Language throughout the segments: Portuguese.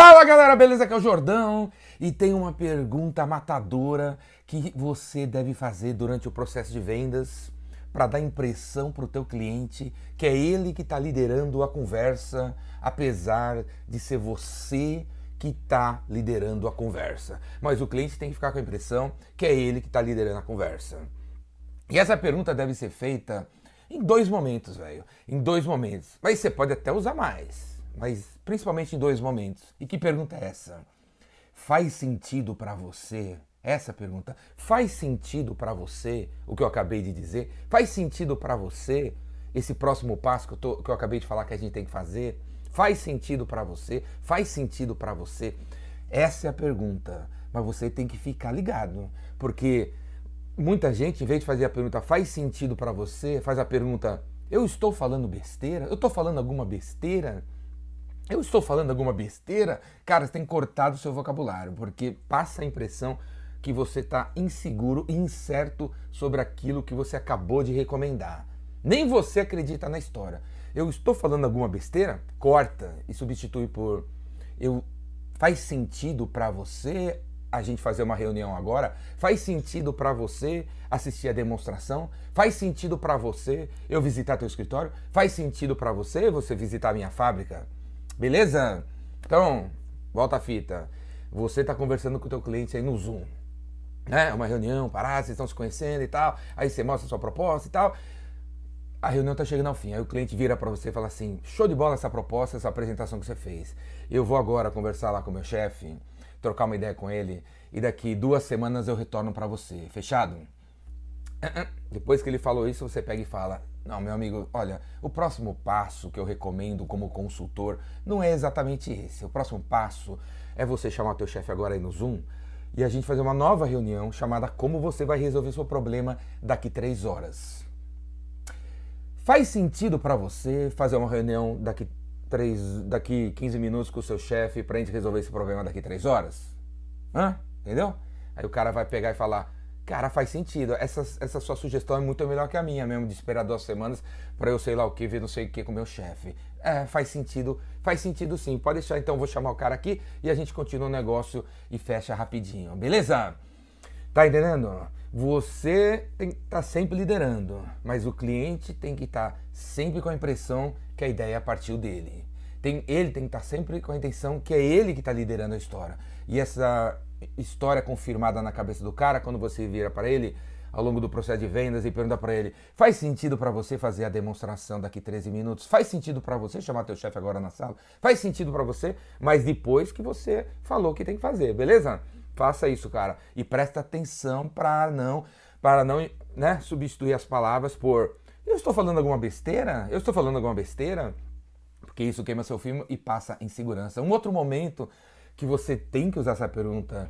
Fala galera, beleza? Aqui é o Jordão e tem uma pergunta matadora que você deve fazer durante o processo de vendas para dar impressão para o teu cliente que é ele que está liderando a conversa, apesar de ser você que está liderando a conversa. Mas o cliente tem que ficar com a impressão que é ele que está liderando a conversa. E essa pergunta deve ser feita em dois momentos, velho. Em dois momentos. Mas você pode até usar mais mas principalmente em dois momentos. E que pergunta é essa? Faz sentido para você? Essa pergunta. Faz sentido para você o que eu acabei de dizer? Faz sentido para você esse próximo passo que eu, tô, que eu acabei de falar que a gente tem que fazer? Faz sentido para você? Faz sentido para você? Essa é a pergunta. Mas você tem que ficar ligado, porque muita gente, em vez de fazer a pergunta faz sentido para você, faz a pergunta eu estou falando besteira? Eu estou falando alguma besteira? Eu estou falando alguma besteira, cara, você tem cortado o seu vocabulário, porque passa a impressão que você está inseguro e incerto sobre aquilo que você acabou de recomendar. Nem você acredita na história. Eu estou falando alguma besteira? Corta e substitui por eu faz sentido para você a gente fazer uma reunião agora? Faz sentido para você assistir a demonstração? Faz sentido para você eu visitar teu escritório? Faz sentido para você você visitar minha fábrica? Beleza? Então, volta a fita. Você está conversando com o teu cliente aí no Zoom. Né? Uma reunião, parar, vocês estão se conhecendo e tal. Aí você mostra a sua proposta e tal. A reunião está chegando ao fim. Aí o cliente vira para você e fala assim: show de bola essa proposta, essa apresentação que você fez. Eu vou agora conversar lá com o meu chefe, trocar uma ideia com ele e daqui duas semanas eu retorno para você. Fechado? Depois que ele falou isso, você pega e fala: não, meu amigo, olha, o próximo passo que eu recomendo como consultor não é exatamente esse. O próximo passo é você chamar o teu chefe agora aí no Zoom e a gente fazer uma nova reunião chamada Como você vai resolver seu problema daqui três horas. Faz sentido para você fazer uma reunião daqui, três, daqui 15 minutos com o seu chefe para a gente resolver esse problema daqui três horas? Hã? Entendeu? Aí o cara vai pegar e falar: Cara, faz sentido. Essa, essa sua sugestão é muito melhor que a minha mesmo, de esperar duas semanas para eu sei lá o que, ver não sei o que com o meu chefe. É, faz sentido, faz sentido sim. Pode deixar, então vou chamar o cara aqui e a gente continua o negócio e fecha rapidinho, beleza? Tá entendendo? Você tem que estar tá sempre liderando, mas o cliente tem que estar tá sempre com a impressão que a ideia partiu dele. Tem, ele tem que estar tá sempre com a intenção que é ele que está liderando a história. E essa história confirmada na cabeça do cara quando você vira para ele ao longo do processo de vendas e pergunta para ele: faz sentido para você fazer a demonstração daqui 13 minutos? Faz sentido para você chamar teu chefe agora na sala? Faz sentido para você, mas depois que você falou que tem que fazer, beleza? Faça isso, cara, e presta atenção para não para não, né, substituir as palavras por eu estou falando alguma besteira? Eu estou falando alguma besteira? Porque isso queima seu filme e passa em segurança. Um outro momento que você tem que usar essa pergunta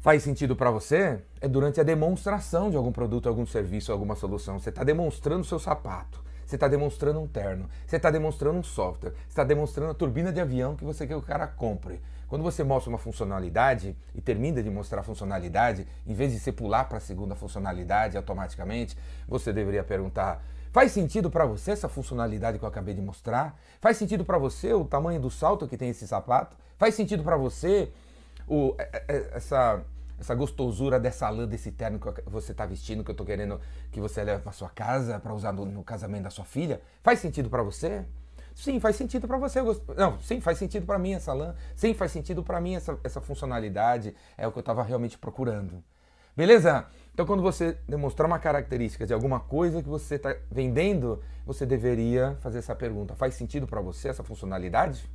faz sentido para você é durante a demonstração de algum produto, algum serviço, alguma solução. Você está demonstrando o seu sapato, você está demonstrando um terno, você está demonstrando um software, você está demonstrando a turbina de avião que você quer que o cara compre. Quando você mostra uma funcionalidade e termina de mostrar a funcionalidade, em vez de você pular para a segunda funcionalidade automaticamente, você deveria perguntar: Faz sentido para você essa funcionalidade que eu acabei de mostrar? Faz sentido para você o tamanho do salto que tem esse sapato? Faz sentido para você o, é, é, é, essa, essa gostosura dessa lã, desse terno que você está vestindo, que eu estou querendo que você leve para sua casa para usar no, no, casamento da sua filha? Faz sentido para você? Sim, faz sentido para você. Não, sim, faz sentido para mim essa lã. Sim, faz sentido para mim essa, essa funcionalidade. É o que eu estava realmente procurando. Beleza? Então, quando você demonstrar uma característica de alguma coisa que você está vendendo, você deveria fazer essa pergunta: faz sentido para você essa funcionalidade?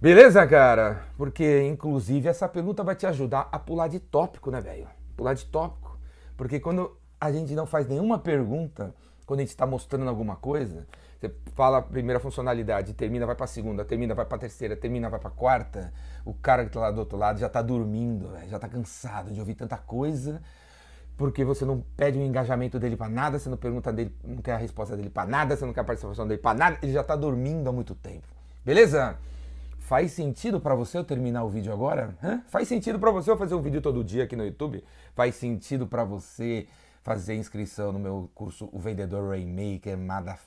Beleza, cara? Porque, inclusive, essa pergunta vai te ajudar a pular de tópico, né, velho? Pular de tópico. Porque quando a gente não faz nenhuma pergunta, quando a gente está mostrando alguma coisa, você fala a primeira funcionalidade, termina, vai para segunda, termina, vai para terceira, termina, vai para quarta. O cara que está lá do outro lado já está dormindo, já está cansado de ouvir tanta coisa, porque você não pede o um engajamento dele para nada, você não pergunta dele, não quer a resposta dele para nada, você não quer a participação dele para nada, ele já está dormindo há muito tempo. Beleza? Faz sentido para você eu terminar o vídeo agora? Hã? Faz sentido para você eu fazer um vídeo todo dia aqui no YouTube? Faz sentido para você fazer inscrição no meu curso O Vendedor Rainmaker,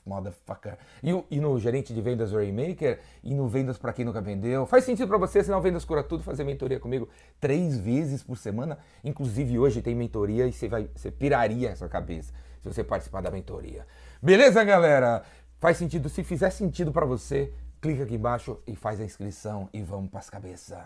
Motherfucker, e, e no Gerente de Vendas Rainmaker, e no Vendas para quem nunca vendeu. Faz sentido para você, senão Vendas Cura Tudo, fazer mentoria comigo três vezes por semana. Inclusive hoje tem mentoria e você, vai, você piraria essa cabeça se você participar da mentoria. Beleza, galera? Faz sentido? Se fizer sentido para você, clica aqui embaixo e faz a inscrição e vamos para as cabeças.